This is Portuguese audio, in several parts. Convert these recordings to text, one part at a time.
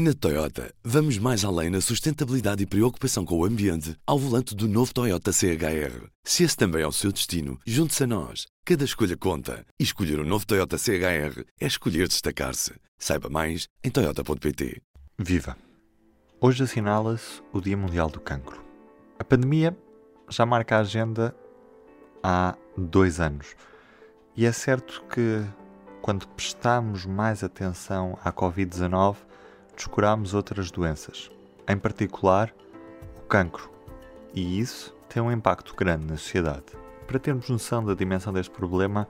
Na Toyota, vamos mais além na sustentabilidade e preocupação com o ambiente ao volante do novo Toyota CHR. Se esse também é o seu destino, junte-se a nós. Cada escolha conta. E escolher o um novo Toyota CHR é escolher destacar-se. Saiba mais em Toyota.pt. Viva! Hoje assinala-se o Dia Mundial do Cancro. A pandemia já marca a agenda há dois anos. E é certo que, quando prestamos mais atenção à Covid-19, descuramos outras doenças, em particular o cancro, e isso tem um impacto grande na sociedade. Para termos noção da dimensão deste problema,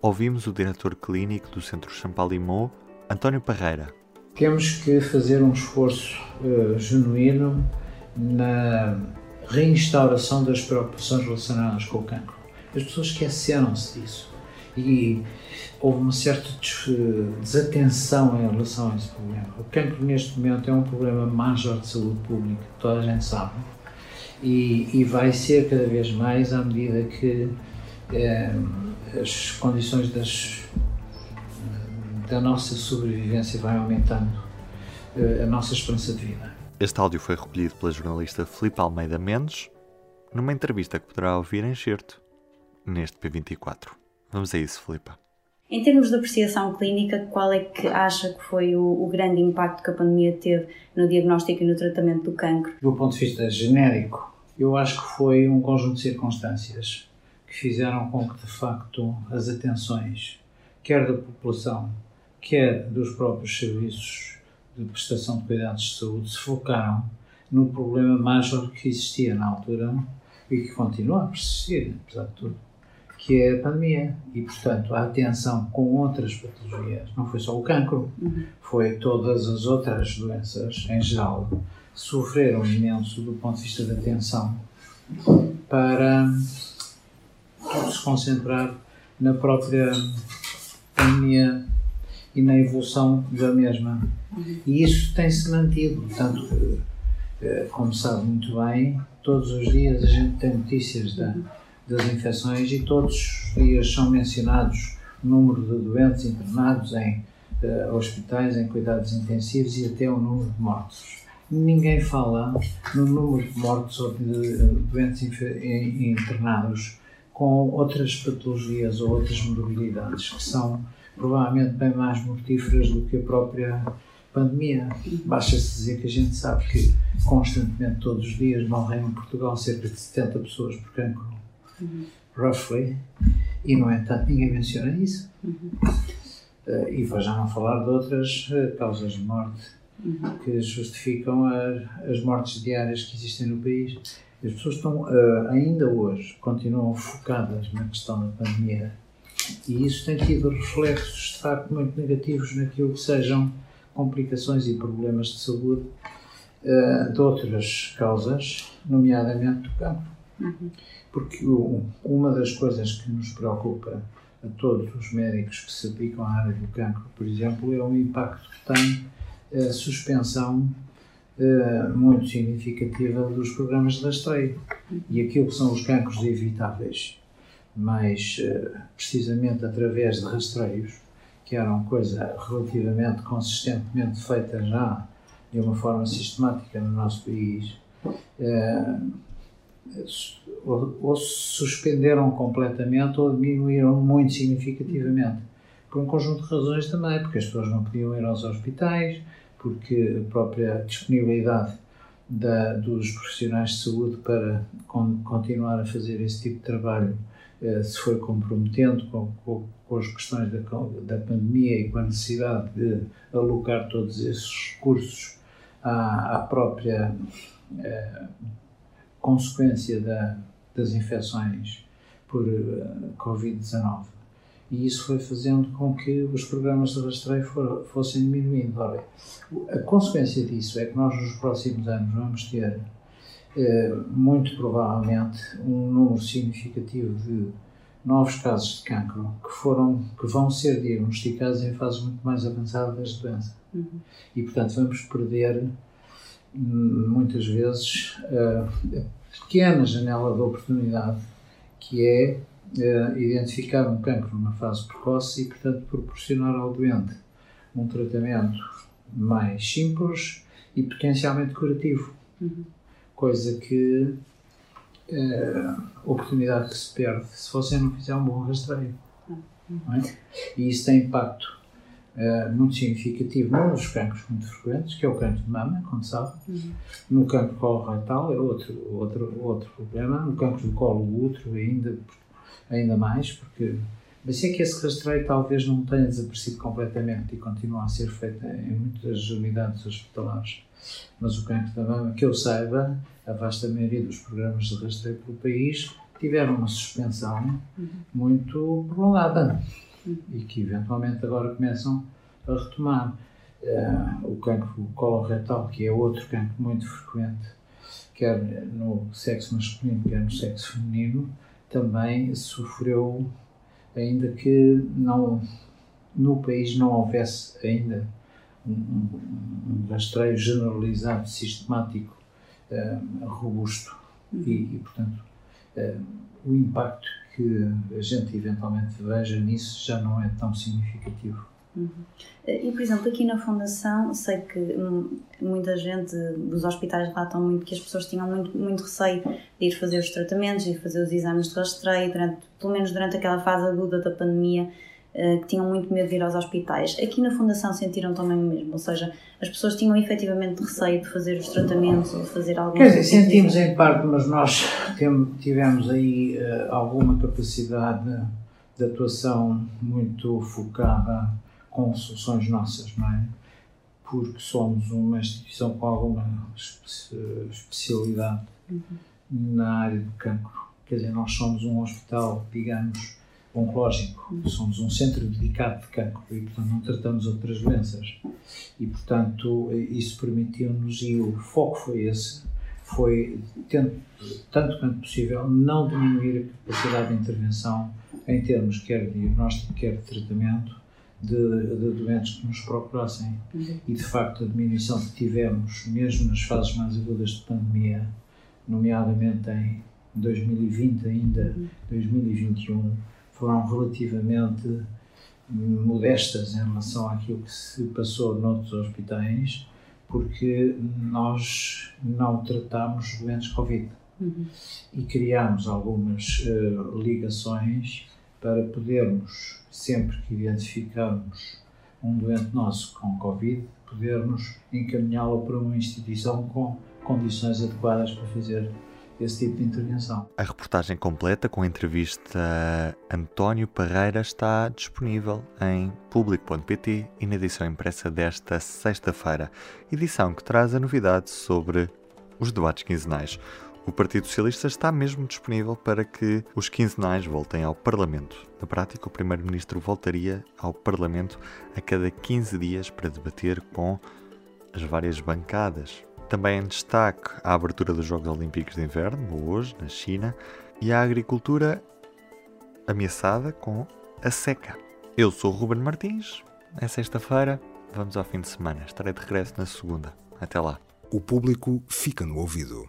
ouvimos o diretor clínico do Centro Champalimau, António Parreira. Temos que fazer um esforço uh, genuíno na reinstauração das preocupações relacionadas com o cancro. As pessoas esqueceram-se disso e houve uma certa desatenção em relação a esse problema. O cancro, neste momento, é um problema major de saúde pública, toda a gente sabe, e, e vai ser cada vez mais à medida que eh, as condições das, da nossa sobrevivência vai aumentando eh, a nossa esperança de vida. Este áudio foi recolhido pela jornalista Filipe Almeida Mendes numa entrevista que poderá ouvir em certo neste P24. Vamos a isso, Filipe. Em termos de apreciação clínica, qual é que acha que foi o, o, grande impacto que a pandemia teve no diagnóstico e no tratamento do cancro? Do ponto de vista genérico, eu acho que foi um conjunto de circunstâncias que fizeram com que, de facto, as atenções, quer da população, quer dos próprios serviços de prestação de cuidados de saúde, se focaram no problema major que existia na altura e que continua a persistir, apesar de tudo que é a pandemia. E, portanto, a atenção com outras patologias, não foi só o cancro, uhum. foi todas as outras doenças em geral, sofreram imenso do ponto de vista da atenção para tudo se concentrar na própria pandemia e na evolução da mesma. Uhum. E isso tem-se mantido, portanto, eh, como sabe muito bem, todos os dias a gente tem notícias da das infecções e todos os dias são mencionados o número de doentes internados em uh, hospitais, em cuidados intensivos e até o número de mortos. Ninguém fala no número de mortos ou de doentes internados com outras patologias ou outras morbilidades que são provavelmente bem mais mortíferas do que a própria pandemia. Basta-se dizer que a gente sabe que constantemente, todos os dias, morrem em Portugal cerca de 70 pessoas por cancro uhum. roughly, e no entanto ninguém menciona isso. Uhum. Uh, e vou já não falar de outras uh, causas de morte uhum. que justificam a, as mortes diárias que existem no país. As pessoas estão, uh, ainda hoje, continuam focadas na questão da pandemia e isso tem tido reflexos, de facto, muito negativos naquilo que sejam complicações e problemas de saúde de outras causas, nomeadamente do cancro. Porque uma das coisas que nos preocupa a todos os médicos que se aplicam à área do cancro, por exemplo, é o impacto que tem a suspensão uh, muito significativa dos programas de rastreio e aquilo que são os cancros evitáveis, mas uh, precisamente através de rastreios, que era uma coisa relativamente consistentemente feita já de uma forma sistemática no nosso país, uh, ou, suspenderam completamente ou diminuíram muito significativamente. Por um conjunto de razões também, porque as pessoas não podiam ir aos hospitais, porque a própria disponibilidade da, dos profissionais de saúde para con, continuar a fazer esse tipo de trabalho eh, se foi comprometendo com, com, com, as questões da, da pandemia e com a necessidade de alocar todos esses recursos à, à própria eh, consequência da, das infecções por uh, Covid-19. E isso foi fazendo com que os programas de rastreio for, fossem diminuindo. Ora, a consequência disso é que nós, nos próximos anos, vamos ter, uh, muito provavelmente, um número significativo de novos casos de cancro que, foram, que vão ser diagnosticados em fases muito mais avançadas da doença. Uhum. E, portanto, vamos perder muitas vezes a pequena janela de oportunidade que é identificar um cancro numa fase precoce e, portanto, proporcionar ao doente um tratamento mais simples e potencialmente curativo. Uhum. Coisa que eh, oportunidade que se perde se você não fizer um bom rastreio. Não é? E isso tem impacto eh, muito significativo num dos cancros muito frequentes, que é o cancro de mama, como sabe. Uhum. No cancro coloretal é outro, outro, outro problema. No cancro do colo útero ainda, ainda mais, porque mas é que esse rastreio talvez não tenha desaparecido completamente e continua a ser feito em muitas unidades hospitalares. Mas o cancro da mama, que eu saiba, a vasta maioria dos programas de rastreio pelo país tiveram uma suspensão Uhum. muito prolongada. E que eventualmente agora começam a retomar. Eh, o cancro coloretal, que é outro cancro muito frequente, quer no sexo masculino, quer no sexo feminino, também sofreu, ainda que não, no país não houvesse ainda um, um, rastreio generalizado, sistemático, eh, robusto e, e, portanto, o impacto que a gente eventualmente veja nisso já não é tão significativo. E, por exemplo, aqui na Fundação, sei que hum, muita gente dos hospitais relatam muito que as pessoas tinham muito, muito receio de ir fazer os tratamentos, de ir fazer os exames de rastreio, durante, pelo menos durante aquela fase aguda da pandemia, eh, que tinham muito medo de ir aos hospitais. Aqui na Fundação sentiram também o mesmo, ou seja, as pessoas tinham efetivamente receio de fazer os tratamentos ou de fazer algum Quer dizer, sentimos em parte, mas nós tivemos aí eh, alguma capacidade de atuação muito focada com soluções nossas, não é? Porque somos uma instituição com alguma espe- especialidade na área do cancro. Quer dizer, nós somos um hospital, digamos, oncológico. Somos um centro dedicado de cancro e, portanto, não tratamos outras doenças. E, portanto, isso permitiu-nos, e o foco foi esse, foi, tanto quanto possível, não diminuir a capacidade de intervenção em termos quer de diagnóstico, quer de tratamento de, de doentes que nos procurassem. E, de facto, a diminuição que tivemos, mesmo nas fases mais agudas de pandemia, nomeadamente em 2020 ainda, 2021, foram relativamente modestas em relação àquilo que se passou noutros hospitais, porque nós não tratámos doentes Covid Uhum. e criámos algumas eh, ligações para podermos, sempre que identificarmos um doente nosso com Covid, podermos encaminhá-lo para uma instituição com condições adequadas para fazer esse tipo de intervenção. A reportagem completa com a entrevista a António Parreira está disponível em público.pt e na edição impressa desta sexta-feira, edição que traz a novidade sobre os debates quinzenais. O Partido Socialista está mesmo disponível para que os quinzenais voltem ao Parlamento. Na prática, o Primeiro-Ministro voltaria ao Parlamento a cada 15 dias para debater com as várias bancadas. Também em destaque a abertura dos Jogos Olímpicos de Inverno, hoje, na China, e a agricultura ameaçada com a seca. Eu sou o Ruben Martins, é sexta-feira, vamos ao fim de semana. Estarei de regresso na segunda. Até lá. O público fica no ouvido.